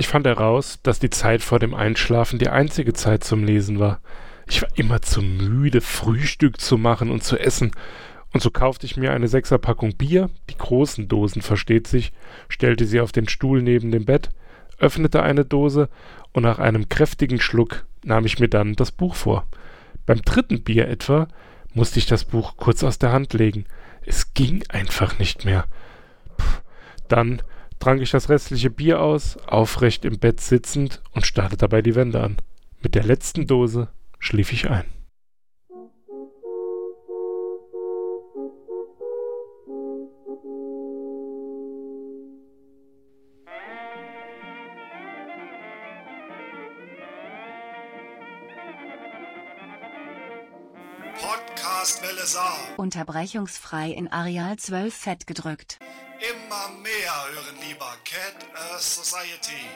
Ich fand heraus, dass die Zeit vor dem Einschlafen die einzige Zeit zum Lesen war. Ich war immer zu müde, Frühstück zu machen und zu essen. Und so kaufte ich mir eine Sechserpackung Bier, die großen Dosen versteht sich, stellte sie auf den Stuhl neben dem Bett, öffnete eine Dose und nach einem kräftigen Schluck nahm ich mir dann das Buch vor. Beim dritten Bier etwa musste ich das Buch kurz aus der Hand legen. Es ging einfach nicht mehr. Puh. Dann trank ich das restliche Bier aus, aufrecht im Bett sitzend und starrte dabei die Wände an. Mit der letzten Dose schlief ich ein. Podcast Saar. Unterbrechungsfrei in Areal 12 fett gedrückt. Earth Society.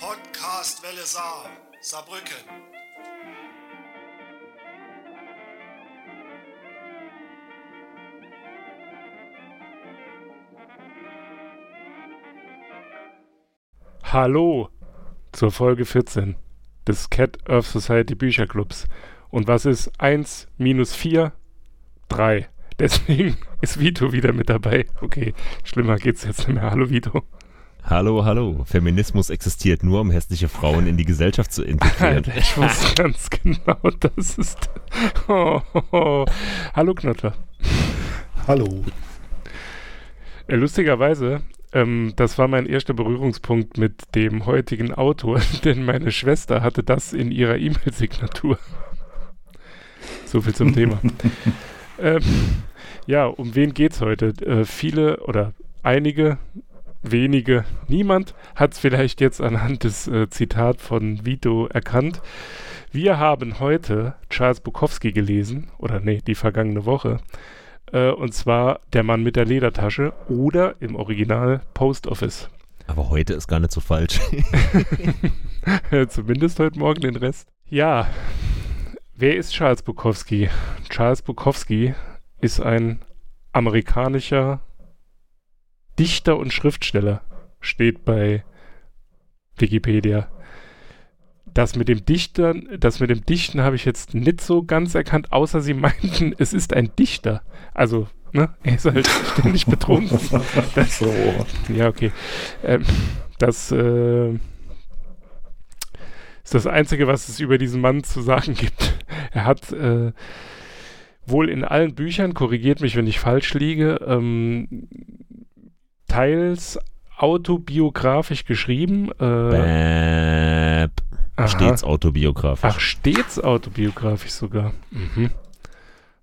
Podcast Welle Saar. Saarbrücken. Hallo zur Folge 14 des Cat Earth Society Bücherclubs. Und was ist 1 minus 4? 3. Deswegen ist Vito wieder mit dabei. Okay, schlimmer geht's jetzt nicht mehr. Hallo Vito. Hallo, hallo. Feminismus existiert nur, um hässliche Frauen in die Gesellschaft zu integrieren. Alter, ich wusste ganz genau, das ist. Oh, oh, oh. Hallo Knotter. Hallo. Äh, lustigerweise, ähm, das war mein erster Berührungspunkt mit dem heutigen Autor, denn meine Schwester hatte das in ihrer E-Mail-Signatur. So viel zum Thema. ähm, ja, um wen geht's heute? Äh, viele oder einige, wenige, niemand hat es vielleicht jetzt anhand des äh, Zitat von Vito erkannt. Wir haben heute Charles Bukowski gelesen, oder nee, die vergangene Woche. Äh, und zwar Der Mann mit der Ledertasche oder im Original Post Office. Aber heute ist gar nicht so falsch. Zumindest heute Morgen den Rest. Ja, wer ist Charles Bukowski? Charles Bukowski ist ein amerikanischer Dichter und Schriftsteller, steht bei Wikipedia. Das mit dem Dichtern, das mit dem Dichten habe ich jetzt nicht so ganz erkannt, außer sie meinten, es ist ein Dichter. Also, ne, er ist halt ständig betrunken. Das, So. ja, okay. Ähm, das äh, ist das Einzige, was es über diesen Mann zu sagen gibt. Er hat äh, wohl in allen Büchern, korrigiert mich, wenn ich falsch liege, ähm, teils autobiografisch geschrieben. Äh. Stets autobiografisch. Ach, stets autobiografisch sogar. Mhm.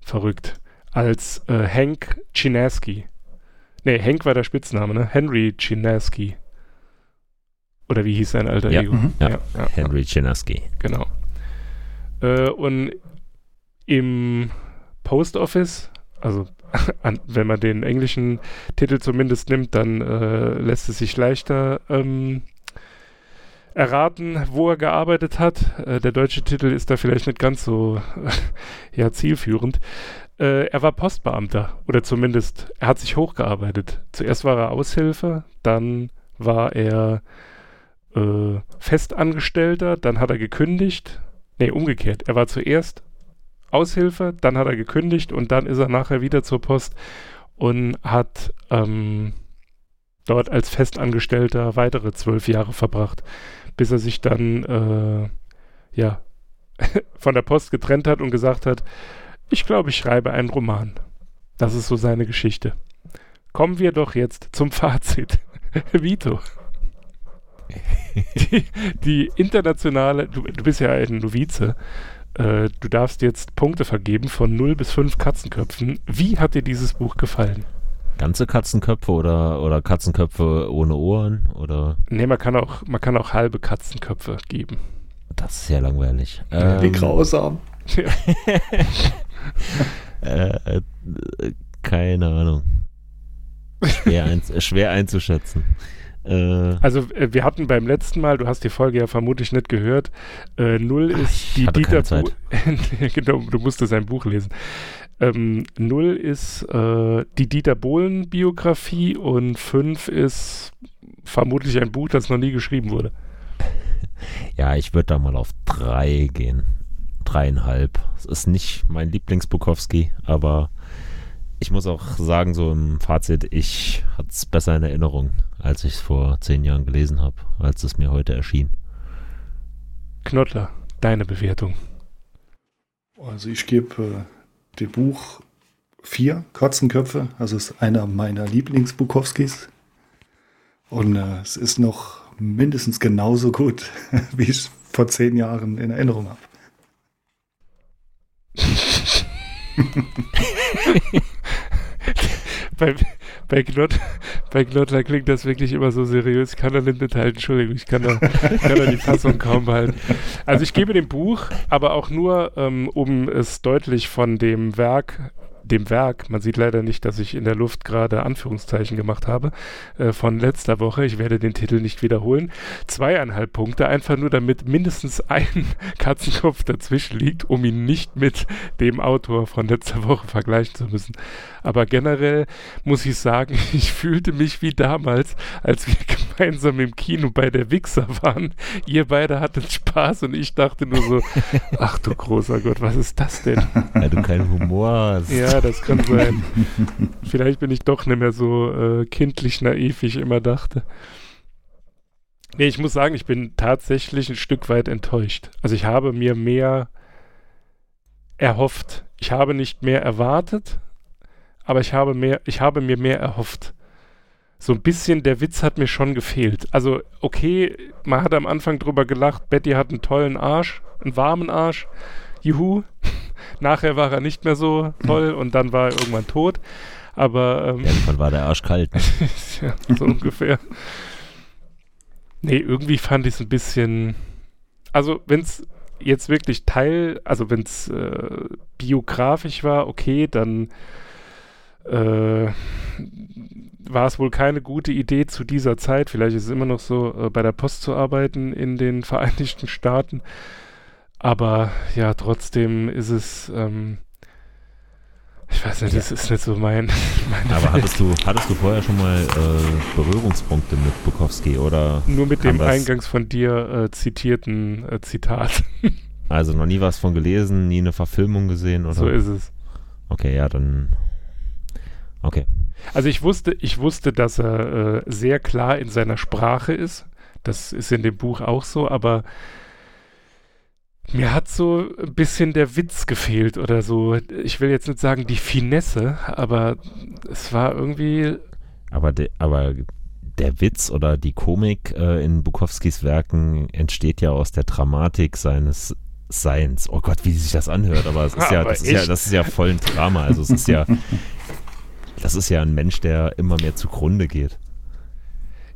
Verrückt. Als äh, Hank Chinaski. Nee, Hank war der Spitzname, ne? Henry Chinaski. Oder wie hieß sein alter Ja, Ego? mhm. ja. ja, ja. Henry Chinaski. Genau. Äh, und im Post Office, also an, wenn man den englischen Titel zumindest nimmt, dann äh, lässt es sich leichter ähm, erraten, wo er gearbeitet hat. Äh, der deutsche Titel ist da vielleicht nicht ganz so ja, zielführend. Äh, er war Postbeamter oder zumindest er hat sich hochgearbeitet. Zuerst war er Aushilfe, dann war er äh, Festangestellter, dann hat er gekündigt. Nee, umgekehrt. Er war zuerst Aushilfe, dann hat er gekündigt und dann ist er nachher wieder zur Post und hat ähm, dort als Festangestellter weitere zwölf Jahre verbracht, bis er sich dann äh, ja von der Post getrennt hat und gesagt hat, ich glaube, ich schreibe einen Roman. Das ist so seine Geschichte. Kommen wir doch jetzt zum Fazit. Vito. Die, die internationale, du, du bist ja ein Novize, äh, du darfst jetzt Punkte vergeben von 0 bis 5 Katzenköpfen. Wie hat dir dieses Buch gefallen? Ganze Katzenköpfe oder, oder Katzenköpfe ohne Ohren? Oder Ne, man kann auch, man kann auch halbe Katzenköpfe geben. das ist sehr langweilig. Wie Ähm, grausam. äh, äh, keine Ahnung. Schwer, ein, schwer einzuschätzen. Äh, Also äh, wir hatten beim letzten Mal, du hast die Folge ja vermutlich nicht gehört, äh, null ist ich die Dieter Bu genau, du musstest sein Buch lesen. Ähm, null ist äh, die Dieter Bohlen Biografie und fünf ist vermutlich ein Buch, das noch nie geschrieben wurde. Ja, ich würde da mal auf drei gehen. Dreieinhalb. Es ist nicht mein Lieblings-Bukowski, aber ich muss auch sagen, so im Fazit, ich hatte es besser in Erinnerung, als ich es vor zehn Jahren gelesen habe, als es mir heute erschien. Knottler, deine Bewertung. Also ich gebe äh, dem Buch vier Katzenköpfe. Also es ist einer meiner Lieblings-Bukowskis. Und äh, es ist noch mindestens genauso gut, wie ich es vor zehn Jahren in Erinnerung habe. bei, bei, Knott, bei Knottler klingt das wirklich immer so seriös. Ich kann da nicht mithalten, Entschuldigung, ich kann da, kann da die Fassung kaum behalten. Also ich gebe dem Buch, aber auch nur, ähm, um es deutlich von dem Werk dem Werk, man sieht leider nicht, dass ich in der Luft gerade Anführungszeichen gemacht habe, äh, von letzter Woche, ich werde den Titel nicht wiederholen, zweieinhalb Punkte, einfach nur damit mindestens ein Katzenkopf dazwischen liegt, um ihn nicht mit dem Autor von letzter Woche vergleichen zu müssen. Aber generell muss ich sagen, ich fühlte mich wie damals, als wir gemeinsam im Kino bei der Wichser waren. Ihr beide hattet Spaß und ich dachte nur so, ach du großer Gott, was ist das denn? Weil du keinen Humor hast. Ja, das kann sein. Vielleicht bin ich doch nicht mehr so äh, kindlich naiv, wie ich immer dachte. Nee, ich muss sagen, ich bin tatsächlich ein Stück weit enttäuscht. Also ich habe mir mehr erhofft. Ich habe nicht mehr erwartet, aber ich habe mehr, ich habe mir mehr erhofft. So ein bisschen der Witz hat mir schon gefehlt. Also, okay, man hat am Anfang drüber gelacht, Betty hat einen tollen Arsch, einen warmen Arsch. Juhu. Nachher war er nicht mehr so toll und dann war er irgendwann tot. Aber ähm, irgendwann war der Arsch kalt. Ne? ja, so ungefähr. Nee, irgendwie fand ich es ein bisschen. Also, wenn es jetzt wirklich Teil, also wenn es äh, biografisch war, okay, dann äh, war es wohl keine gute Idee zu dieser Zeit, vielleicht ist es immer noch so, äh, bei der Post zu arbeiten in den Vereinigten Staaten. Aber ja, trotzdem ist es, ähm, ich weiß nicht, ja. das ist nicht so mein. Aber hattest du, hattest du vorher schon mal äh, Berührungspunkte mit Bukowski oder? Nur mit dem eingangs von dir äh, zitierten äh, Zitat. Also noch nie was von gelesen, nie eine Verfilmung gesehen oder? So ist es. Okay, ja, dann Okay. Also ich wusste, ich wusste, dass er äh, sehr klar in seiner Sprache ist. Das ist in dem Buch auch so, aber mir hat so ein bisschen der Witz gefehlt oder so. Ich will jetzt nicht sagen die Finesse, aber es war irgendwie. Aber, de, aber der Witz oder die Komik äh, in Bukowskis Werken entsteht ja aus der Dramatik seines Seins. Oh Gott, wie sich das anhört, aber es ist ja, das ist ja, das ist ja voll ein Drama. Also es ist ja, das ist ja ein Mensch, der immer mehr zugrunde geht.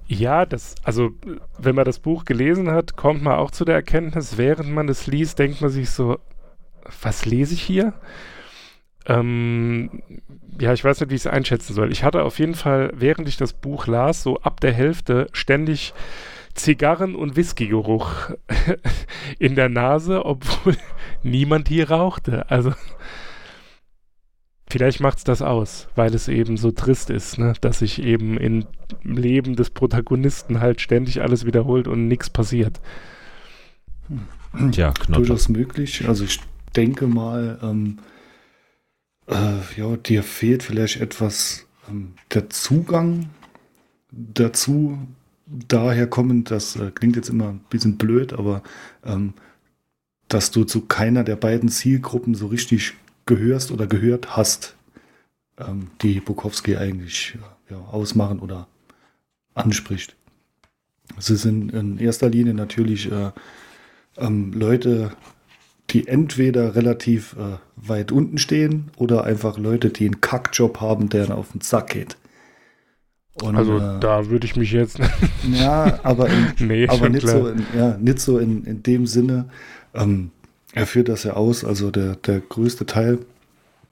Ja, das, also wenn man das Buch gelesen hat, kommt man auch zu der Erkenntnis, während man es liest, denkt man sich so, was lese ich hier? Ähm, ja, ich weiß nicht, wie ich es einschätzen soll. Ich hatte auf jeden Fall, während ich das Buch las, so ab der Hälfte ständig Zigarren- und Whiskygeruch in der Nase, obwohl niemand hier rauchte. Also Vielleicht macht es das aus, weil es eben so trist ist, ne? dass sich eben im Leben des Protagonisten halt ständig alles wiederholt und nichts passiert. Ja, Knotter. Durchaus möglich. Also ich denke mal, ähm, äh, ja, dir fehlt vielleicht etwas ähm, der Zugang dazu, daher kommend, das äh, klingt jetzt immer ein bisschen blöd, aber ähm, dass du zu keiner der beiden Zielgruppen so richtig gehörst oder gehört hast, ähm, die Bukowski eigentlich ja, ausmachen oder anspricht. Es sind in erster Linie natürlich äh, ähm, Leute, die entweder relativ äh, weit unten stehen oder einfach Leute, die einen Kackjob haben, der auf den Sack geht. Und, also äh, da würde ich mich jetzt. ja, aber, in, nee, aber nicht, so in, ja, nicht so in, in dem Sinne. Ähm, er führt das ja aus, also der, der größte Teil.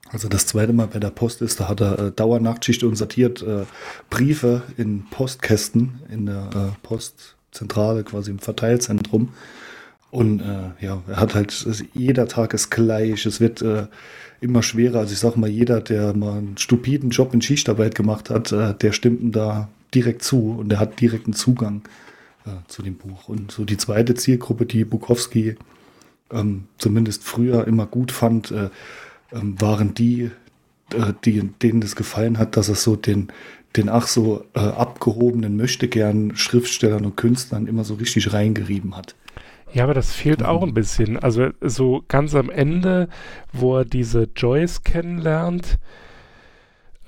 Also das zweite Mal bei der Post ist, da hat er äh, Dauernachtschicht und sortiert äh, Briefe in Postkästen in der äh, Postzentrale, quasi im Verteilzentrum. Und äh, ja, er hat halt, jeder Tag ist gleich, es wird äh, immer schwerer. Also ich sag mal, jeder, der mal einen stupiden Job in Schichtarbeit gemacht hat, äh, der stimmt ihm da direkt zu und der hat direkten Zugang äh, zu dem Buch. Und so die zweite Zielgruppe, die Bukowski ähm, zumindest früher immer gut fand, äh, ähm, waren die, äh, die, denen es gefallen hat, dass es so den, den ach so äh, abgehobenen Möchtegern Schriftstellern und Künstlern immer so richtig reingerieben hat. Ja, aber das fehlt auch ein bisschen. Also so ganz am Ende, wo er diese Joyce kennenlernt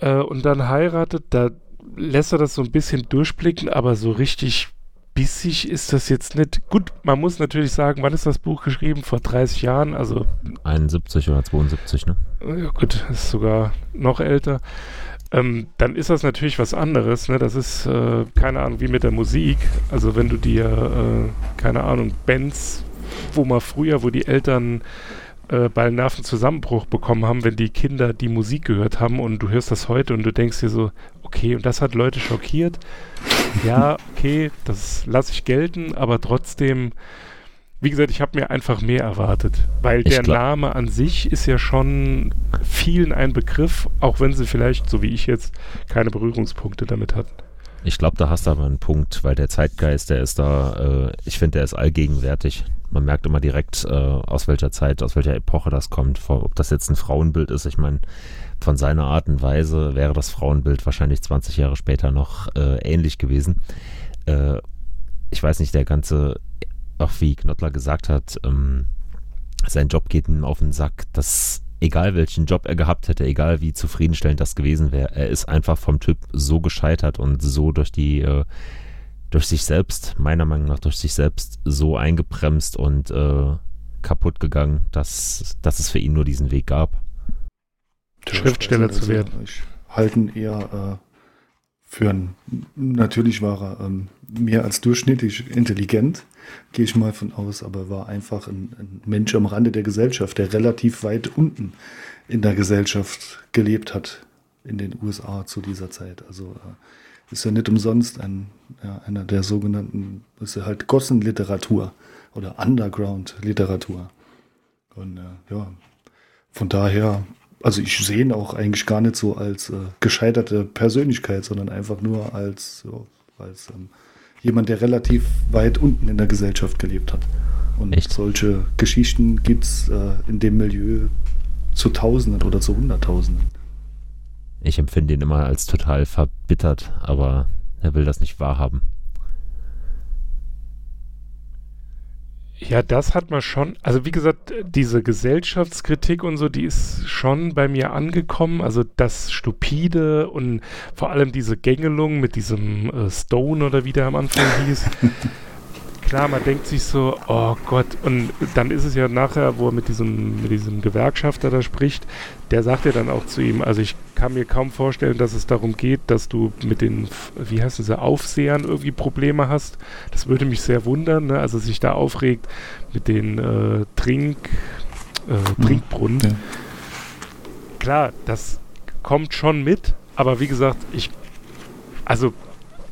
äh, und dann heiratet, da lässt er das so ein bisschen durchblicken, aber so richtig bissig ist das jetzt nicht. Gut, man muss natürlich sagen, wann ist das Buch geschrieben? Vor 30 Jahren, also 71 oder 72, ne? Ja, gut, ist sogar noch älter. Ähm, dann ist das natürlich was anderes. Ne? Das ist, äh, keine Ahnung, wie mit der Musik. Also wenn du dir, äh, keine Ahnung, Bands, wo mal früher, wo die Eltern äh, bei Nervenzusammenbruch bekommen haben, wenn die Kinder die Musik gehört haben und du hörst das heute und du denkst dir so, okay, und das hat Leute schockiert. Ja, okay, das lasse ich gelten, aber trotzdem wie gesagt, ich habe mir einfach mehr erwartet, weil ich der Name an sich ist ja schon vielen ein Begriff, auch wenn sie vielleicht, so wie ich jetzt, keine Berührungspunkte damit hatten. Ich glaube, da hast du aber einen Punkt, weil der Zeitgeist, der ist da, äh, ich finde, der ist allgegenwärtig. Man merkt immer direkt, äh, aus welcher Zeit, aus welcher Epoche das kommt. Ob das jetzt ein Frauenbild ist, ich meine, von seiner Art und Weise wäre das Frauenbild wahrscheinlich 20 Jahre später noch äh, ähnlich gewesen. Äh, ich weiß nicht, der ganze auch wie Knottler gesagt hat, ähm, sein Job geht ihm auf den Sack, dass egal welchen Job er gehabt hätte, egal wie zufriedenstellend das gewesen wäre, er ist einfach vom Typ so gescheitert und so durch die, äh, durch sich selbst, meiner Meinung nach durch sich selbst so eingebremst und äh, kaputt gegangen, dass, dass es für ihn nur diesen Weg gab. Schriftsteller zu werden. Ich halte eher äh, für ein, natürlich war er ähm, mehr als durchschnittlich intelligent, gehe ich mal von aus, aber war einfach ein, ein, Mensch am Rande der Gesellschaft, der relativ weit unten in der Gesellschaft gelebt hat in den USA zu dieser Zeit. Also äh, ist ja nicht umsonst ein, ja, einer der sogenannten, ist ja halt Gossenliteratur oder Underground-Literatur. Und äh, ja, von daher, also ich sehe ihn auch eigentlich gar nicht so als äh, gescheiterte Persönlichkeit, sondern einfach nur als, so, als ähm, jemand, der relativ weit unten in der Gesellschaft gelebt hat. Und Echt? solche Geschichten gibt es äh, in dem Milieu zu Tausenden oder zu Hunderttausenden. Ich empfinde ihn immer als total verbittert, aber er will das nicht wahrhaben. Ja, das hat man schon. Also wie gesagt, diese Gesellschaftskritik und so, die ist schon bei mir angekommen. Also das Stupide und vor allem diese Gängelung mit diesem äh, Stone oder wie der am Anfang hieß. klar, man denkt sich so, oh Gott, und dann ist es ja nachher, wo er mit diesem, mit diesem Gewerkschafter da spricht, der sagt ja dann auch zu ihm, also ich kann mir kaum vorstellen, dass es darum geht, dass du mit den, wie heißt es, Aufsehern irgendwie Probleme hast. Das würde mich sehr wundern, ne? also sich da aufregt mit den äh, Trink, äh, mhm. Trinkbrunnen. Ja. Klar, das kommt schon mit, aber wie gesagt, ich, also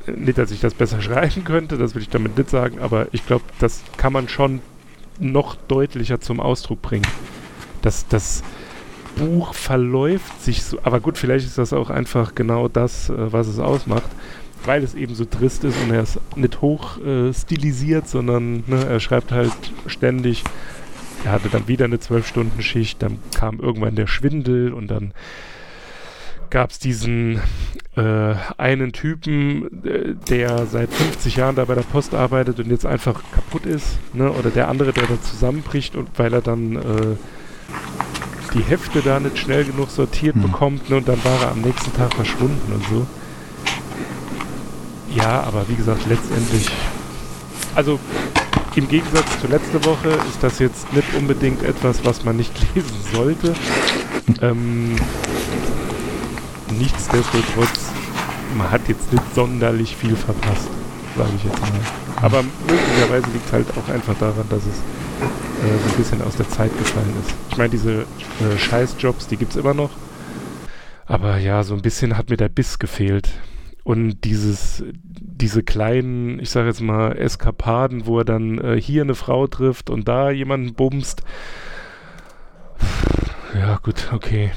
nicht, dass ich das besser schreiben könnte, das will ich damit nicht sagen, aber ich glaube, das kann man schon noch deutlicher zum Ausdruck bringen. Das, das Buch verläuft sich so, aber gut, vielleicht ist das auch einfach genau das, äh, was es ausmacht, weil es eben so trist ist und er ist nicht hoch äh, stilisiert, sondern ne, er schreibt halt ständig. Er hatte dann wieder eine Zwölf-Stunden-Schicht, dann kam irgendwann der Schwindel und dann gab es diesen äh, einen Typen, äh, der seit 50 Jahren da bei der Post arbeitet und jetzt einfach kaputt ist, ne? oder der andere, der da zusammenbricht und weil er dann äh, die Hefte da nicht schnell genug sortiert mhm. bekommt ne? und dann war er am nächsten Tag verschwunden und so. Ja, aber wie gesagt, letztendlich, also im Gegensatz zur letzten Woche ist das jetzt nicht unbedingt etwas, was man nicht lesen sollte. ähm, nichtsdestotrotz, man hat jetzt nicht sonderlich viel verpasst, sage ich jetzt mal. Aber möglicherweise liegt es halt auch einfach daran, dass es äh, so ein bisschen aus der Zeit gefallen ist. Ich meine, diese äh, Scheißjobs, die gibt es immer noch. Aber ja, so ein bisschen hat mir der Biss gefehlt. Und dieses, diese kleinen, ich sage jetzt mal, Eskapaden, wo er dann äh, hier eine Frau trifft und da jemanden bumst. Ja, gut, okay.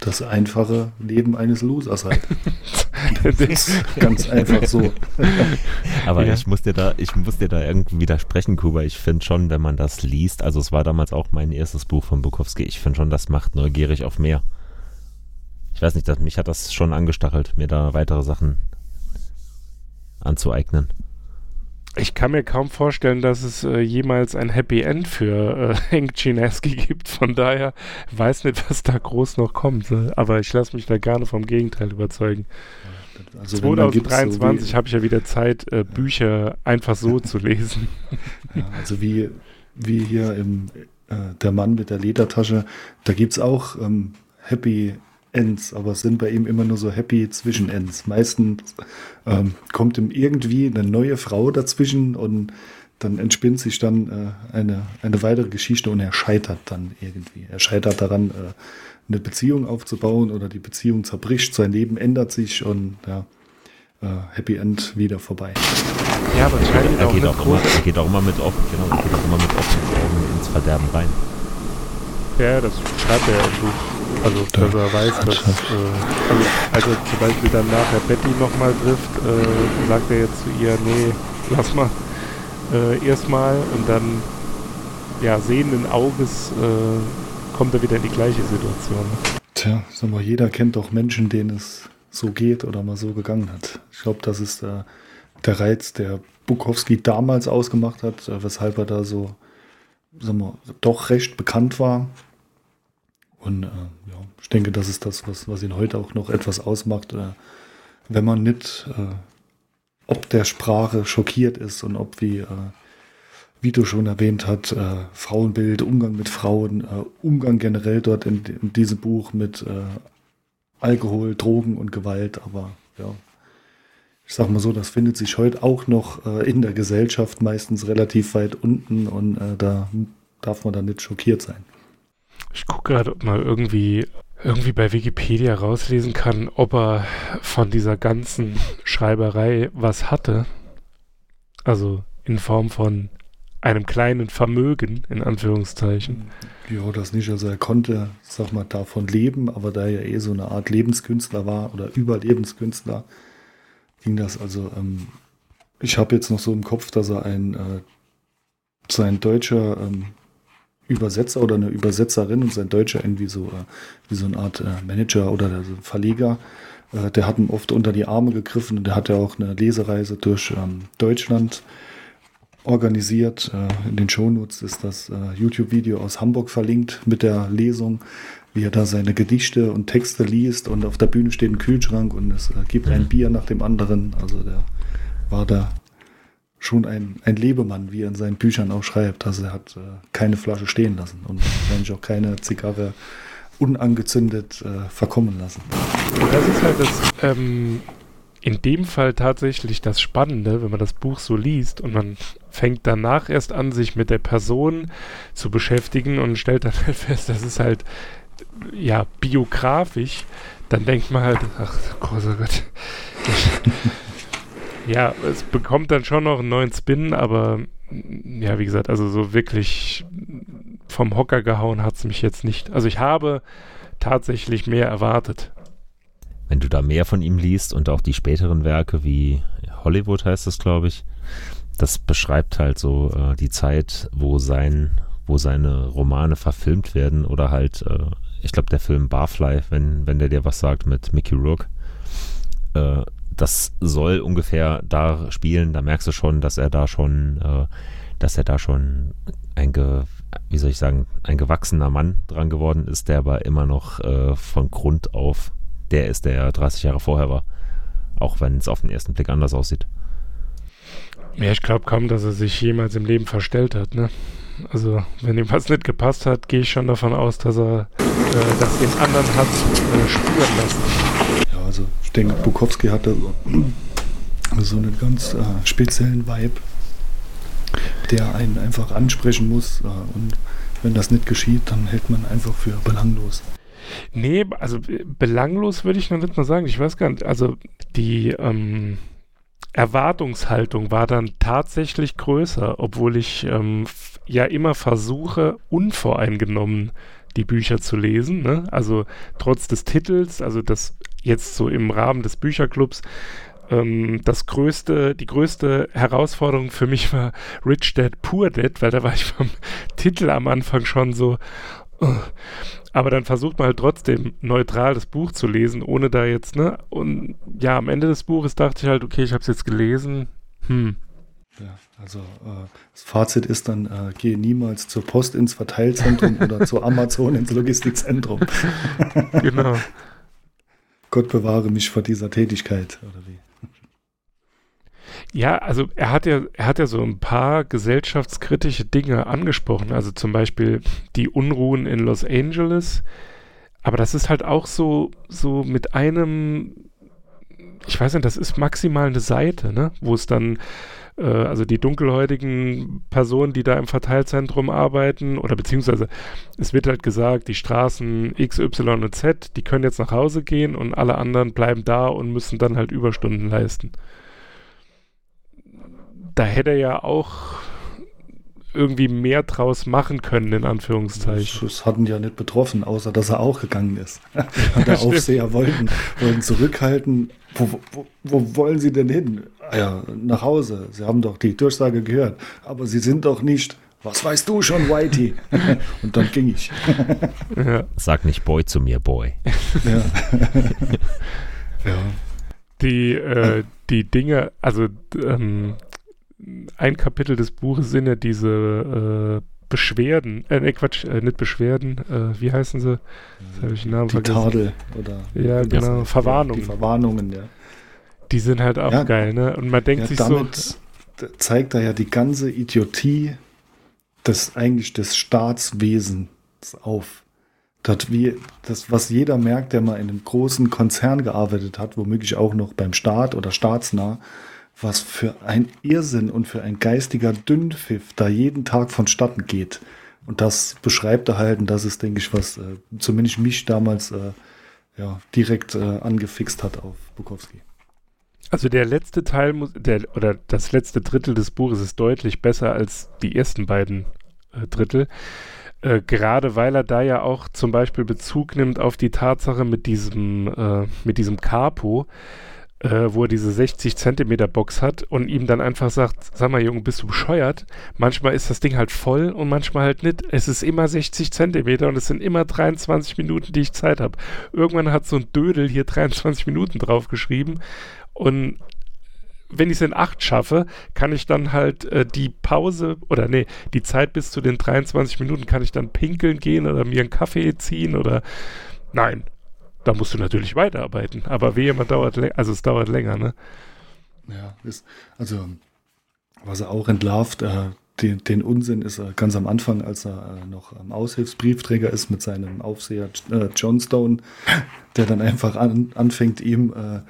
Das einfache Leben eines Losers halt. ganz einfach so. Aber ja. ich muss dir da, ich muss dir da irgendwie widersprechen, Kuba. Ich finde schon, wenn man das liest, also es war damals auch mein erstes Buch von Bukowski, ich finde schon, das macht neugierig auf mehr. Ich weiß nicht, das, mich hat das schon angestachelt, mir da weitere Sachen anzueignen. Ich kann mir kaum vorstellen, dass es äh, jemals ein Happy End für äh, Hank Chinesky gibt. Von daher weiß nicht, was da groß noch kommt. Äh, aber ich lasse mich da gerne vom Gegenteil überzeugen. Also 2023 so habe ich ja wieder Zeit, äh, Bücher einfach so zu lesen. Ja, also wie, wie hier im äh, Der Mann mit der Ledertasche, da gibt es auch ähm, Happy Ends, aber es sind bei ihm immer nur so Happy Zwischenends. Meistens ähm, kommt ihm irgendwie eine neue Frau dazwischen und dann entspinnt sich dann äh, eine, eine weitere Geschichte und er scheitert dann irgendwie. Er scheitert daran, äh, eine Beziehung aufzubauen oder die Beziehung zerbricht, sein Leben ändert sich und ja, äh, Happy End wieder vorbei. Ja, aber es er, geht auch immer, er geht auch immer mit offen, genau, er geht auch immer mit offenen Augen ins Verderben rein. Ja, das schreibt er ja im Buch. Also, dass er weiß, dass, äh, also, als er zum Beispiel dann nachher Betty nochmal trifft, äh, sagt er jetzt zu ihr, nee, lass mal, äh, erstmal und dann, ja, sehenden Auges äh, kommt er wieder in die gleiche Situation. Tja, sag mal, jeder kennt doch Menschen, denen es so geht oder mal so gegangen hat. Ich glaube, das ist äh, der Reiz, der Bukowski damals ausgemacht hat, äh, weshalb er da so, sag mal, doch recht bekannt war. Und äh, ja, ich denke, das ist das, was, was ihn heute auch noch etwas ausmacht, äh, wenn man nicht äh, ob der Sprache schockiert ist und ob, wie, äh, du schon erwähnt hast, äh, Frauenbild, Umgang mit Frauen, äh, Umgang generell dort in, in diesem Buch mit Alkohol, Drogen und Gewalt. Aber ja, ich sag mal so, das findet sich heute auch noch in der Gesellschaft meistens relativ weit unten und da darf man dann nicht schockiert sein. Ich gucke gerade, ob mal irgendwie irgendwie bei Wikipedia rauslesen kann, ob er von dieser ganzen Schreiberei was hatte. Also in Form von einem kleinen Vermögen, in Anführungszeichen. Ja, das nicht. Also er konnte, sag mal, davon leben, aber da er eh so eine Art Lebenskünstler war oder Überlebenskünstler, ging das also. Ähm, ich habe jetzt noch so im Kopf, dass er ein äh, sein deutscher ähm, Übersetzer oder eine Übersetzerin und sein Deutscher irgendwie so äh, wie so eine Art äh, Manager oder Verleger. Äh, der hat ihm oft unter die Arme gegriffen und der hat ja auch eine Lesereise durch ähm, Deutschland organisiert. In den Shownotes ist das YouTube-Video aus Hamburg verlinkt mit der Lesung, wie er da seine Gedichte und Texte liest und auf der Bühne steht ein Kühlschrank und es gibt ein mhm. Bier nach dem anderen. Also der war da schon ein, ein Lebemann, wie er in seinen Büchern auch schreibt. Also er hat äh, keine Flasche stehen lassen und wahrscheinlich auch keine Zigarre unangezündet äh, verkommen lassen. Das ist halt das, ähm, in dem Fall tatsächlich das Spannende, wenn man das Buch so liest und man fängt danach erst an, sich mit der Person zu beschäftigen und stellt dann halt fest, das ist halt ja biografisch, dann denkt man halt, ach großer Gott, Ja, es bekommt dann schon noch einen neuen Spin, aber ja, wie gesagt, also so wirklich vom Hocker gehauen hat es mich jetzt nicht. Also ich habe tatsächlich mehr erwartet. Wenn du da mehr von ihm liest und auch die späteren Werke wie Hollywood heißt das, glaube ich, das beschreibt halt so äh, die Zeit, wo sein, wo seine Romane verfilmt werden oder halt, äh, ich glaube, der Film Barfly, wenn, wenn der dir was sagt mit Mickey Rourke, äh, das soll ungefähr da spielen. Da merkst du schon, dass er da schon, äh, dass er da schon ein, ge, wie soll ich sagen, ein gewachsener Mann dran geworden ist, der aber immer noch äh, von Grund auf der ist, der 30 Jahre vorher war. Auch wenn es auf den ersten Blick anders aussieht. Ja, ich glaube kaum, dass er sich jemals im Leben verstellt hat, ne? Also, wenn ihm was nicht gepasst hat, gehe ich schon davon aus, dass er äh, das den anderen hat äh, spüren lassen. Also ich denke, Bukowski hatte so, so einen ganz äh, speziellen Vibe, der einen einfach ansprechen muss. Äh, und wenn das nicht geschieht, dann hält man einfach für belanglos. Nee, also äh, belanglos würde ich noch nicht mal sagen. Ich weiß gar nicht. Also die ähm, Erwartungshaltung war dann tatsächlich größer, obwohl ich ähm, ja immer versuche, unvoreingenommen die Bücher zu lesen. Ne? Also trotz des Titels, also das jetzt so im Rahmen des Bücherclubs, ähm, das größte, die größte Herausforderung für mich war Rich Dad Poor Dad, weil da war ich vom Titel am Anfang schon so. Uh. Aber dann versucht man halt trotzdem neutral das Buch zu lesen, ohne da jetzt, ne? Und ja, am Ende des Buches dachte ich halt, okay, ich habe es jetzt gelesen. Hm. Ja, also äh, das Fazit ist dann, äh, gehe niemals zur Post ins Verteilzentrum oder zu Amazon ins Logistikzentrum. genau. Gott bewahre mich vor dieser Tätigkeit, oder wie? Ja, also er hat ja, er hat ja so ein paar gesellschaftskritische Dinge angesprochen, also zum Beispiel die Unruhen in Los Angeles. Aber das ist halt auch so, so mit einem, ich weiß nicht, das ist maximal eine Seite, ne? Wo es dann, äh, also die dunkelhäutigen Personen, die da im Verteilzentrum arbeiten, oder beziehungsweise es wird halt gesagt, die Straßen X, Y und Z, die können jetzt nach Hause gehen und alle anderen bleiben da und müssen dann halt Überstunden leisten. Da hätte er ja auch irgendwie mehr draus machen können, in Anführungszeichen. Das hatten ja nicht betroffen, außer dass er auch gegangen ist. Und der Aufseher wollten, wollten zurückhalten. Wo, wo, wo, wollen Sie denn hin? Ah ja, nach Hause. Sie haben doch die Durchsage gehört. Aber Sie sind doch nicht. Was weißt du schon, Whitey? Und dann ging ich. Ja. Sag nicht Boy zu mir, Boy. Ja. ja. Die, äh, die Dinge, also ähm, ein Kapitel des Buches sind ja diese äh, Beschwerden, äh, ne Quatsch, äh, nicht Beschwerden, äh, wie heißen sie? Das habe ich den Namen die vergessen. Tadel oder ja, genau, Verwarnungen. Die Verwarnungen, ja. Die sind halt auch ja, geil, ne? Und man denkt ja, sich damit so. zeigt er ja die ganze Idiotie des eigentlich des Staatswesens auf. Das, wie, das, was jeder merkt, der mal in einem großen Konzern gearbeitet hat, womöglich auch noch beim Staat oder staatsnah, was für ein Irrsinn und für ein geistiger Dünnpfiff da jeden Tag vonstatten geht. Und das beschreibt er halt, und das ist, denke ich, was äh, zumindest mich damals äh, ja, direkt äh, angefixt hat auf Bukowski. Also der letzte Teil muss, der, oder das letzte Drittel des Buches ist deutlich besser als die ersten beiden äh, Drittel. Äh, gerade weil er da ja auch zum Beispiel Bezug nimmt auf die Tatsache mit diesem, äh, mit diesem Capo, äh, wo er diese 60 Zentimeter Box hat und ihm dann einfach sagt, sag mal Junge, bist du bescheuert? Manchmal ist das Ding halt voll und manchmal halt nicht. Es ist immer 60 Zentimeter und es sind immer 23 Minuten, die ich Zeit habe. Irgendwann hat so ein Dödel hier 23 Minuten draufgeschrieben und wenn ich es in 8 schaffe, kann ich dann halt äh, die Pause oder nee, die Zeit bis zu den 23 Minuten kann ich dann pinkeln gehen oder mir einen Kaffee ziehen oder nein, da musst du natürlich weiterarbeiten. Aber wehe, man dauert, also es dauert länger, ne? Ja, ist, also was er auch entlarvt, äh, den, den, Unsinn ist er ganz am Anfang, als er äh, noch am Aushilfsbriefträger ist mit seinem Aufseher äh, John Stone, der dann einfach an, anfängt, ihm äh,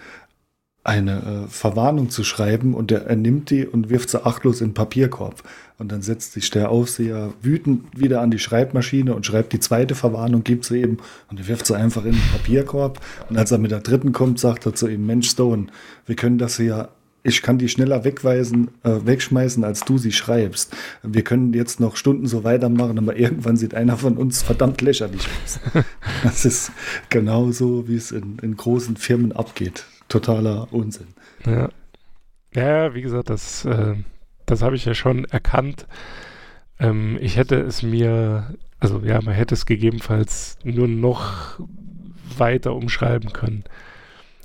eine äh, Verwarnung zu schreiben und er, er nimmt die und wirft sie achtlos in den Papierkorb. Und dann setzt sich der Aufseher wütend wieder an die Schreibmaschine und schreibt die zweite Verwarnung, gibt sie eben und er wirft sie einfach in den Papierkorb. Und als er mit der dritten kommt, sagt er zu ihm, Mensch Stone, wir können das hier ich kann die schneller wegweisen, äh, wegschmeißen, als du sie schreibst. Wir können jetzt noch Stunden so weitermachen, aber irgendwann sieht einer von uns verdammt lächerlich aus. das ist genauso, wie es in, in großen Firmen abgeht totaler Unsinn. Ja, ja wie gesagt, das, äh, das habe ich ja schon erkannt. Ähm, ich hätte es mir, also ja, man hätte es gegebenenfalls nur noch weiter umschreiben können.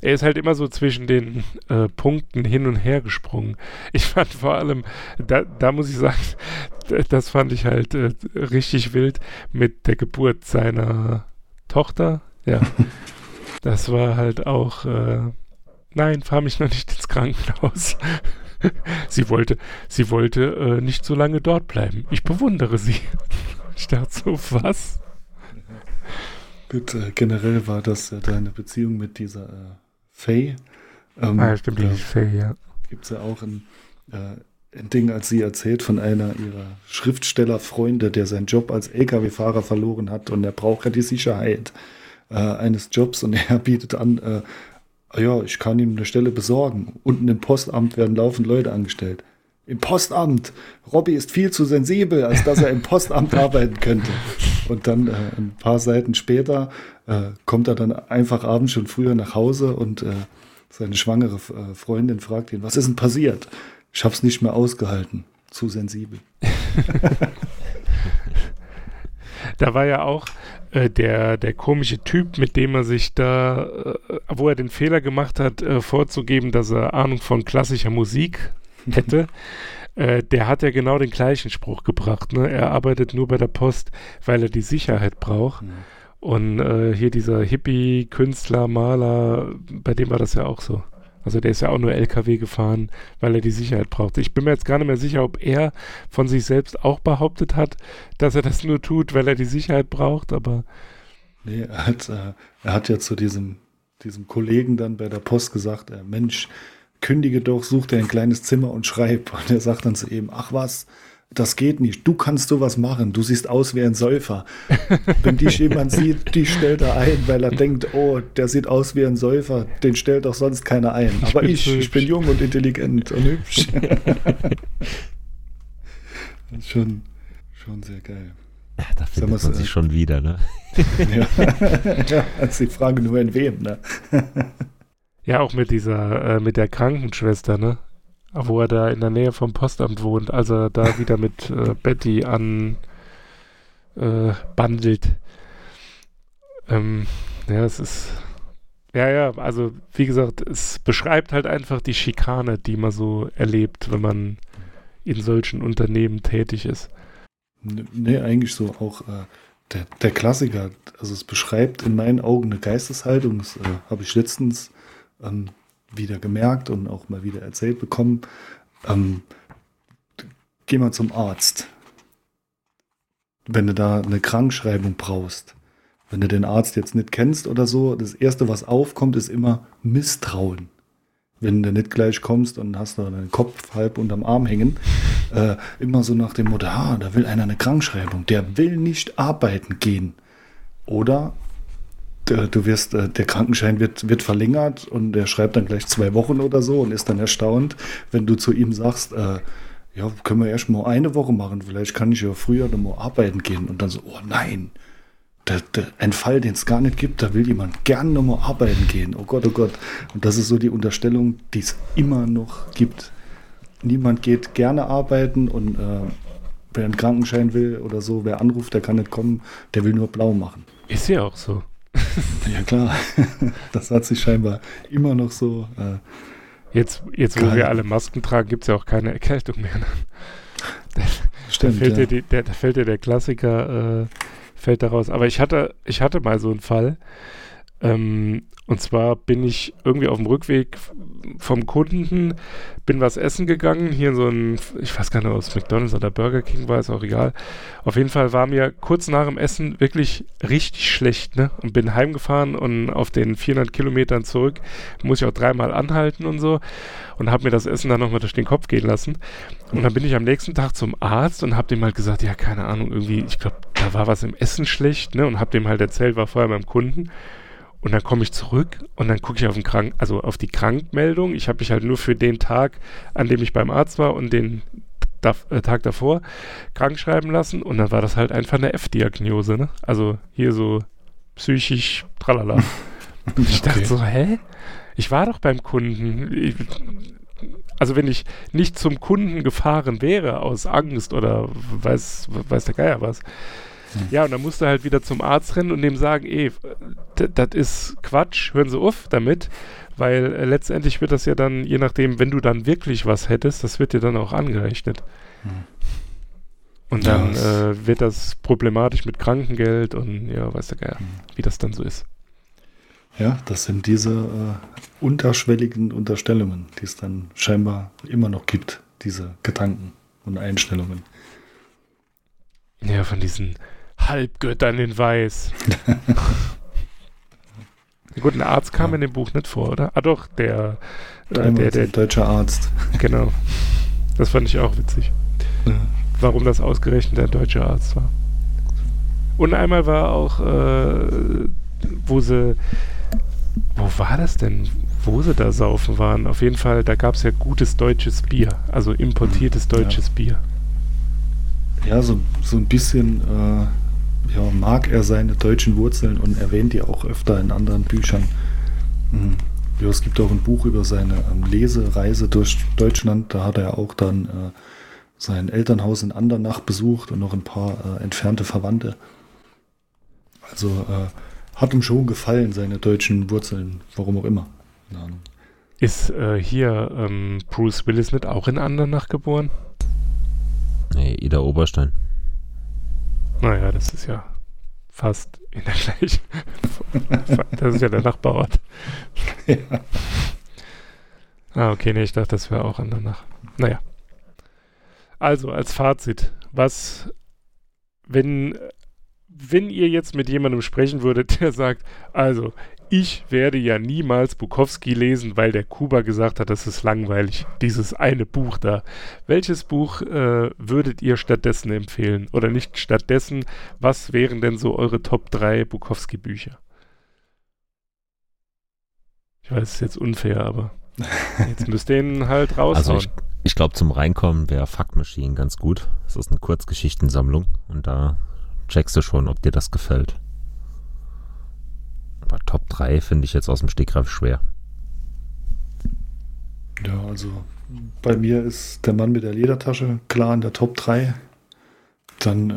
Er ist halt immer so zwischen den äh, Punkten hin und her gesprungen. Ich fand vor allem, da, da muss ich sagen, das fand ich halt äh, richtig wild mit der Geburt seiner Tochter. Ja, das war halt auch äh, nein, fahr mich noch nicht ins Krankenhaus. sie wollte, sie wollte äh, nicht so lange dort bleiben. Ich bewundere sie. Ich dachte so, was? Gut, äh, generell war das äh, deine Beziehung mit dieser äh, Faye. Ähm, ah, stimmt, die Faye, ja. Gibt es ja auch ein, äh, ein Ding, als sie erzählt von einer ihrer Schriftstellerfreunde, der seinen Job als LKW-Fahrer verloren hat und er braucht ja die Sicherheit äh, eines Jobs und er bietet an, äh, ja, ich kann ihm eine Stelle besorgen. Unten im Postamt werden laufend Leute angestellt. Im Postamt. Robby ist viel zu sensibel, als dass er im Postamt arbeiten könnte. Und dann äh, ein paar Seiten später äh, kommt er dann einfach abends schon früher nach Hause und äh, seine schwangere äh, Freundin fragt ihn, was ist denn passiert? Ich habe es nicht mehr ausgehalten. Zu sensibel. da war ja auch äh, der, der komische Typ, mit dem er sich da, äh, wo er den Fehler gemacht hat, äh, vorzugeben, dass er Ahnung von klassischer Musik hätte. Äh, der hat ja genau den gleichen Spruch gebracht. Ne? Er arbeitet nur bei der Post, weil er die Sicherheit braucht. Mhm. Und äh, hier dieser Hippie, Künstler, Maler, bei dem war das ja auch so. Also der ist ja auch nur LKW gefahren, weil er die Sicherheit braucht. Ich bin mir jetzt gar nicht mehr sicher, ob er von sich selbst auch behauptet hat, dass er das nur tut, weil er die Sicherheit braucht, aber. Nee, er hat, äh, er hat ja zu diesem, diesem Kollegen dann bei der Post gesagt, äh, Mensch, kündige doch, such dir ein kleines Zimmer und schreib. Und er sagt dann zu ihm, ach was, das geht nicht. Du kannst sowas machen. Du siehst aus wie ein Säufer. Wenn dich jemand sieht, die stellt er ein, weil er denkt, oh, der sieht aus wie ein Säufer. Den stellt doch sonst keiner ein. Aber ich, ich, ich bin jung und intelligent und hübsch. das ist schon, schon sehr geil. Ja, da findet man sich äh, schon wieder, ne? ja. ja, ist die Frage nur in wem, ne? Ja, auch mit dieser, äh, mit der Krankenschwester, ne? Wo er da in der Nähe vom Postamt wohnt, als er da wieder mit äh, Betty an äh, bandelt. Ähm, ja, es ist. Ja, ja, also wie gesagt, es beschreibt halt einfach die Schikane, die man so erlebt, wenn man in solchen Unternehmen tätig ist. Nee, eigentlich so auch äh, der, der Klassiker. Also es beschreibt in meinen Augen eine Geisteshaltung. Das äh, habe ich letztens ähm, wieder gemerkt und auch mal wieder erzählt bekommen. Ähm, geh mal zum Arzt. Wenn du da eine Krankschreibung brauchst, wenn du den Arzt jetzt nicht kennst oder so, das Erste, was aufkommt, ist immer Misstrauen. Wenn du nicht gleich kommst und hast da deinen Kopf halb unterm Arm hängen, äh, immer so nach dem Motto, ah, da will einer eine Krankschreibung, der will nicht arbeiten gehen. Oder du wirst, äh, der Krankenschein wird, wird verlängert und der schreibt dann gleich zwei Wochen oder so und ist dann erstaunt, wenn du zu ihm sagst, äh, ja, können wir erst mal eine Woche machen, vielleicht kann ich ja früher noch mal arbeiten gehen und dann so, oh nein, der, der, ein Fall, den es gar nicht gibt, da will jemand gern noch mal arbeiten gehen, oh Gott, oh Gott. Und das ist so die Unterstellung, die es immer noch gibt. Niemand geht gerne arbeiten und äh, wer einen Krankenschein will oder so, wer anruft, der kann nicht kommen, der will nur blau machen. Ist ja auch so. ja klar, das hat sich scheinbar immer noch so. Äh, jetzt, jetzt wo wir alle Masken tragen, gibt es ja auch keine Erkältung mehr. Ne? Da, Stimmt, da fällt, ja. dir, der, da fällt dir der Klassiker, äh, fällt daraus. Aber ich hatte, ich hatte mal so einen Fall. Ähm, und zwar bin ich irgendwie auf dem Rückweg vom Kunden, bin was essen gegangen, hier in so ein, ich weiß gar nicht, ob es McDonalds oder Burger King war, ist auch egal. Auf jeden Fall war mir kurz nach dem Essen wirklich richtig schlecht, ne? Und bin heimgefahren und auf den 400 Kilometern zurück muss ich auch dreimal anhalten und so und habe mir das Essen dann nochmal durch den Kopf gehen lassen. Und dann bin ich am nächsten Tag zum Arzt und habe dem halt gesagt, ja, keine Ahnung, irgendwie, ich glaube, da war was im Essen schlecht, ne? Und habe dem halt erzählt, war vorher beim Kunden. Und dann komme ich zurück und dann gucke ich auf den Krank also auf die Krankmeldung. Ich habe mich halt nur für den Tag, an dem ich beim Arzt war und den da äh, Tag davor krank schreiben lassen und dann war das halt einfach eine F-Diagnose, ne? Also hier so psychisch tralala. Und ich dachte so, hä? Ich war doch beim Kunden. Ich, also wenn ich nicht zum Kunden gefahren wäre aus Angst oder weiß, weiß der Geier was, ja, und dann musst du halt wieder zum Arzt rennen und dem sagen, ey, das ist Quatsch, hören Sie auf damit, weil äh, letztendlich wird das ja dann, je nachdem, wenn du dann wirklich was hättest, das wird dir dann auch angerechnet. Hm. Und dann ja, äh, wird das problematisch mit Krankengeld und ja, weißt du ja, hm. wie das dann so ist. Ja, das sind diese äh, unterschwelligen Unterstellungen, die es dann scheinbar immer noch gibt, diese Gedanken und Einstellungen. Ja, von diesen Halbgöttern in Weiß. Gut, ein Arzt kam ja. in dem Buch nicht vor, oder? Ah doch, der, äh, der, der deutsche Arzt. Genau. Das fand ich auch witzig. Ja. Warum das ausgerechnet der deutsche Arzt war. Und einmal war auch, äh, wo sie, wo war das denn? Wo sie da saufen waren? Auf jeden Fall, da gab es ja gutes deutsches Bier, also importiertes deutsches ja. Bier. Ja, so, so ein bisschen äh, ja, mag er seine deutschen Wurzeln und erwähnt die auch öfter in anderen Büchern. Mhm. Ja, es gibt auch ein Buch über seine ähm, Lesereise durch Deutschland. Da hat er auch dann äh, sein Elternhaus in Andernach besucht und noch ein paar äh, entfernte Verwandte. Also äh, hat ihm schon gefallen, seine deutschen Wurzeln, warum auch immer. Ist äh, hier ähm, Bruce Willis nicht auch in Andernach geboren? Nee, Ida Oberstein. Naja, das ist ja fast in der gleichen. das ist ja der Nachbarort. Ja. Ah, okay, nee, ich dachte, das wäre auch Andernach. Naja. Also, als Fazit, was, wenn, wenn ihr jetzt mit jemandem sprechen würdet, der sagt, also, ich werde ja niemals Bukowski lesen, weil der Kuba gesagt hat, das ist langweilig, dieses eine Buch da. Welches Buch äh, würdet ihr stattdessen empfehlen? Oder nicht stattdessen, was wären denn so eure Top 3 Bukowski-Bücher? Ich weiß, es ist jetzt unfair, aber jetzt müsst ihr ihn halt raushauen. Also ich, ich glaube, zum Reinkommen wäre Fuck Machine ganz gut. Das ist eine Kurzgeschichtensammlung und da checkst du schon, ob dir das gefällt. Aber Top 3 finde ich jetzt aus dem Stegreif schwer. Ja, also bei mir ist der Mann mit der Ledertasche klar in der Top 3. Dann, äh,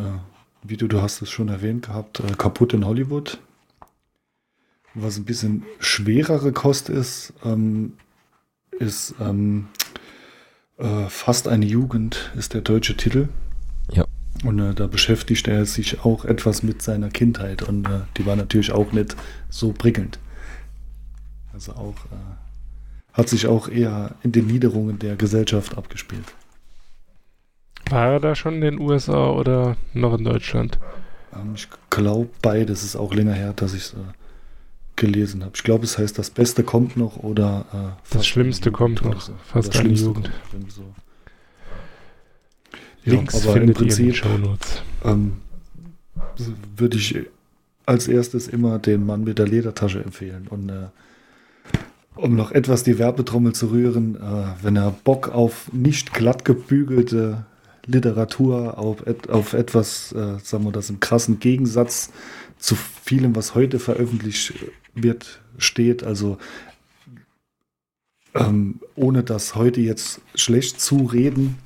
wie du, du hast es schon erwähnt gehabt, äh, Kaputt in Hollywood. Was ein bisschen schwerere Kost ist, ähm, ist ähm, äh, Fast eine Jugend, ist der deutsche Titel. Und äh, da beschäftigt er sich auch etwas mit seiner Kindheit und äh, die war natürlich auch nicht so prickelnd. Also auch äh, hat sich auch eher in den Niederungen der Gesellschaft abgespielt. War er da schon in den USA oder noch in Deutschland? Ähm, ich glaube beides ist auch länger her, dass ich es äh, gelesen habe. Ich glaube, es heißt, das Beste kommt noch oder äh, das Schlimmste kommt noch. So. Fast eine Jugend. Kommt, so. Links ja, aber findet im Prinzip ähm, würde ich als erstes immer den Mann mit der Ledertasche empfehlen. Und äh, um noch etwas die Werbetrommel zu rühren, äh, wenn er Bock auf nicht glatt gebügelte Literatur, auf, et auf etwas, äh, sagen wir das, im krassen Gegensatz zu vielem, was heute veröffentlicht wird, steht, also ähm, ohne das heute jetzt schlecht zu reden,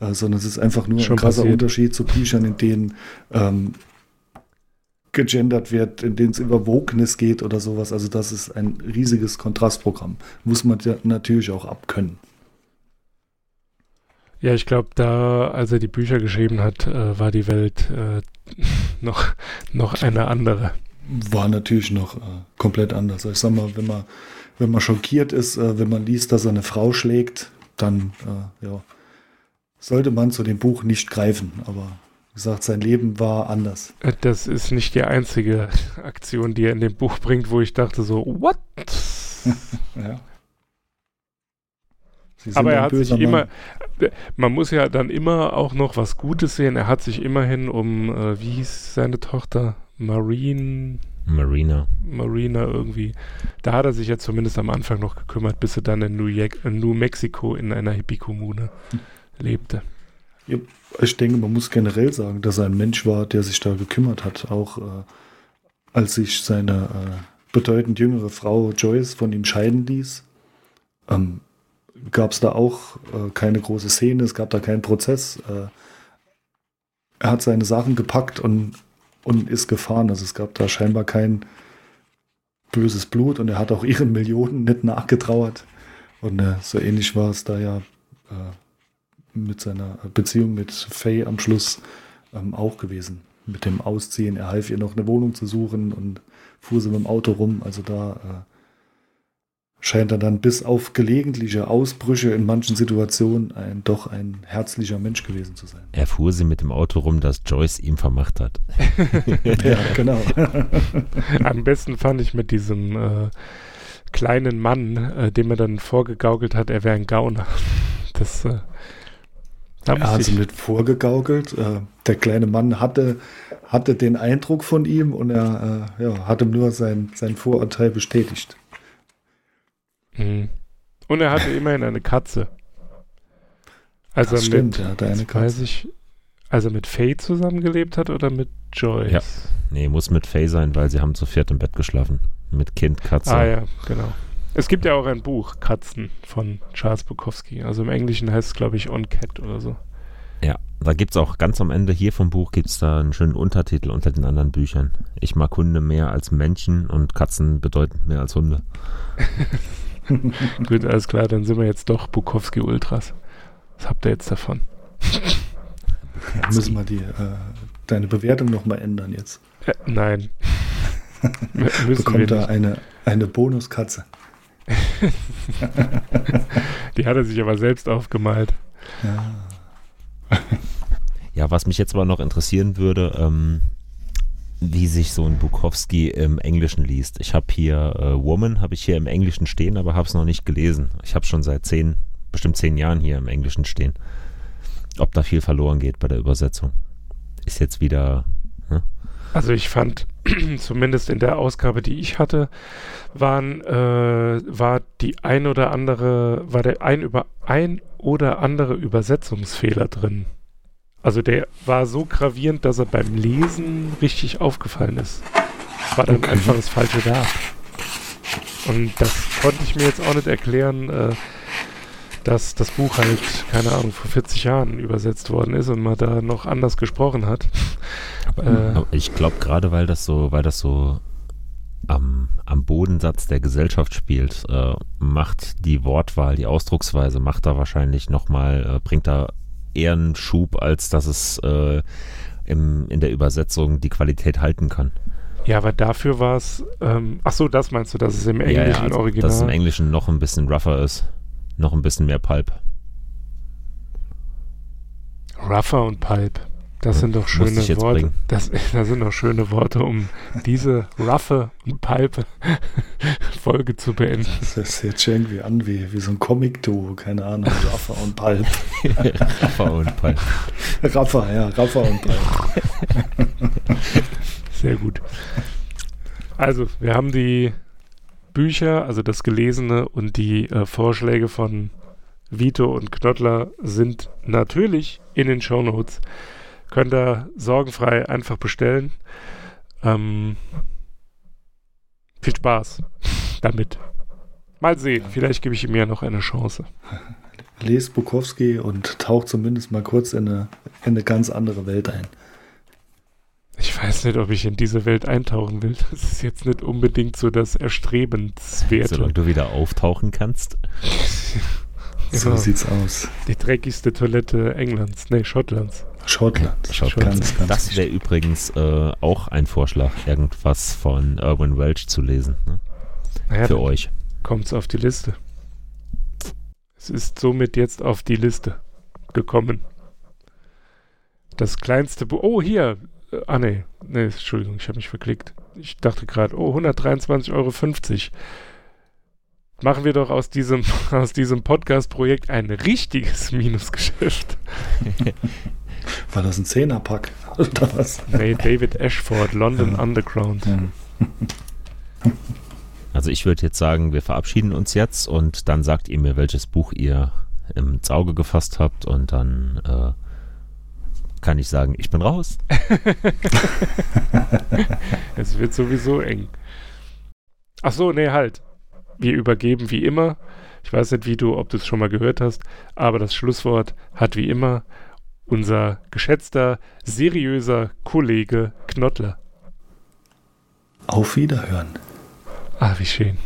äh, sondern es ist einfach nur Schon ein krasser passiert. Unterschied zu Büchern, in denen ähm, gegendert wird, in denen es über Wokeness geht oder sowas. Also das ist ein riesiges Kontrastprogramm. Muss man ja natürlich auch abkönnen. Ja, ich glaube, da, als er die Bücher geschrieben hat, äh, war die Welt äh, noch, noch eine andere. War natürlich noch äh, komplett anders. Ich sag mal, wenn man, wenn man schockiert ist, äh, wenn man liest, dass er eine Frau schlägt, dann äh, ja, sollte man zu dem Buch nicht greifen. Aber wie gesagt, sein Leben war anders. Das ist nicht die einzige Aktion, die er in dem Buch bringt, wo ich dachte so, what? ja. Aber er hat sich Mann. immer, man muss ja dann immer auch noch was Gutes sehen. Er hat sich immerhin um, äh, wie hieß seine Tochter? Marine. Marina. Marina irgendwie. Da hat er sich ja zumindest am Anfang noch gekümmert, bis er dann in New, in New Mexico in einer Hippie-Kommune hm lebte. Ich denke, man muss generell sagen, dass er ein Mensch war, der sich da gekümmert hat. Auch äh, als sich seine äh, bedeutend jüngere Frau Joyce von ihm scheiden ließ, ähm, gab es da auch äh, keine große Szene, es gab da keinen Prozess. Äh, er hat seine Sachen gepackt und, und ist gefahren. Also es gab da scheinbar kein böses Blut und er hat auch ihren Millionen nicht nachgetrauert. Und äh, so ähnlich war es da ja äh, mit seiner Beziehung mit Faye am Schluss ähm, auch gewesen. Mit dem Ausziehen. Er half ihr noch eine Wohnung zu suchen und fuhr sie mit dem Auto rum. Also da äh, scheint er dann bis auf gelegentliche Ausbrüche in manchen Situationen ein, doch ein herzlicher Mensch gewesen zu sein. Er fuhr sie mit dem Auto rum, das Joyce ihm vermacht hat. ja, genau. Am besten fand ich mit diesem äh, kleinen Mann, äh, dem er dann vorgegaukelt hat, er wäre ein Gauner. Das äh, er hat sie mit vorgegaukelt. Äh, der kleine Mann hatte, hatte den Eindruck von ihm und er äh, ja, hat ihm nur sein, sein Vorurteil bestätigt. Mhm. Und er hatte immerhin eine Katze. Also das stimmt, er hatte eine Katze. Weiß ich, als er mit Faye zusammengelebt hat oder mit Joyce? Ja. Nee, muss mit Faye sein, weil sie haben zu viert im Bett geschlafen. Mit Kind, Katze. Ah ja, genau. Es gibt ja auch ein Buch, Katzen, von Charles Bukowski. Also im Englischen heißt es, glaube ich, On Cat oder so. Ja, da gibt es auch ganz am Ende hier vom Buch gibt es da einen schönen Untertitel unter den anderen Büchern. Ich mag Hunde mehr als Menschen und Katzen bedeuten mehr als Hunde. Gut, alles klar, dann sind wir jetzt doch Bukowski Ultras. Was habt ihr jetzt davon? Müssen wir die, äh, deine Bewertung nochmal ändern jetzt. Äh, nein. Bekommt da eine, eine Bonuskatze. die hat er sich aber selbst aufgemalt. Ja. ja, was mich jetzt aber noch interessieren würde, ähm, wie sich so ein Bukowski im Englischen liest. Ich habe hier äh, Woman, habe ich hier im Englischen stehen, aber habe es noch nicht gelesen. Ich habe schon seit zehn, bestimmt zehn Jahren hier im Englischen stehen. Ob da viel verloren geht bei der Übersetzung. Ist jetzt wieder. Ne? Also ich fand, zumindest in der Ausgabe, die ich hatte, waren, äh, war die ein oder andere, war der ein über ein oder andere Übersetzungsfehler drin. Also der war so gravierend, dass er beim Lesen richtig aufgefallen ist. War dann okay. einfach das falsche Verb. Und das konnte ich mir jetzt auch nicht erklären, äh, dass das Buch halt, keine Ahnung, vor 40 Jahren übersetzt worden ist und man da noch anders gesprochen hat. Aber, äh, aber ich glaube, gerade weil das so, weil das so am, am Bodensatz der Gesellschaft spielt, äh, macht die Wortwahl, die Ausdrucksweise, macht da wahrscheinlich nochmal, äh, bringt da eher einen Schub, als dass es äh, im, in der Übersetzung die Qualität halten kann. Ja, aber dafür war es, ähm, ach so, das meinst du, dass es im englischen ja, ja, also, Original... Dass es im Englischen noch ein bisschen rougher ist, noch ein bisschen mehr Pulp. Rougher und Pulp. Das sind doch schöne Worte. Das, das, sind doch schöne Worte, um diese roughe und palpe Folge zu beenden. Das hört sich jetzt irgendwie an wie, wie so ein Comic-Duo, keine Ahnung, Raffa und Palp. Raffa und Palp. Raffa, ja, Raffa und Palp. Sehr gut. Also, wir haben die Bücher, also das Gelesene und die äh, Vorschläge von Vito und Knottler sind natürlich in den Show Notes. Könnt ihr sorgenfrei einfach bestellen. Ähm, viel Spaß damit. Mal sehen, vielleicht gebe ich ihm ja noch eine Chance. Lest Bukowski und taucht zumindest mal kurz in eine, in eine ganz andere Welt ein. Ich weiß nicht, ob ich in diese Welt eintauchen will. Das ist jetzt nicht unbedingt so das Erstrebenswerte. Solange du wieder auftauchen kannst. so genau. sieht's aus. Die dreckigste Toilette Englands, nee, Schottlands. Schottland. Schottland. Ganz, ganz das wäre übrigens äh, auch ein Vorschlag, irgendwas von Irwin Welch zu lesen. Ne? Naja, Für euch. Kommt es auf die Liste. Es ist somit jetzt auf die Liste gekommen. Das kleinste Buch. Oh, hier. Äh, ah, nee. Nee, Entschuldigung, ich habe mich verklickt. Ich dachte gerade, oh, 123,50 Euro. Machen wir doch aus diesem, aus diesem Podcast-Projekt ein richtiges Minusgeschäft. War das ein Zehnerpack oder was? Nee, David Ashford, London ja. Underground. Also ich würde jetzt sagen, wir verabschieden uns jetzt und dann sagt ihr mir, welches Buch ihr ins Auge gefasst habt und dann äh, kann ich sagen, ich bin raus. es wird sowieso eng. Ach so, nee, halt. Wir übergeben wie immer. Ich weiß nicht, wie du, ob du es schon mal gehört hast, aber das Schlusswort hat wie immer unser geschätzter, seriöser Kollege Knottler. Auf Wiederhören. Ah, wie schön.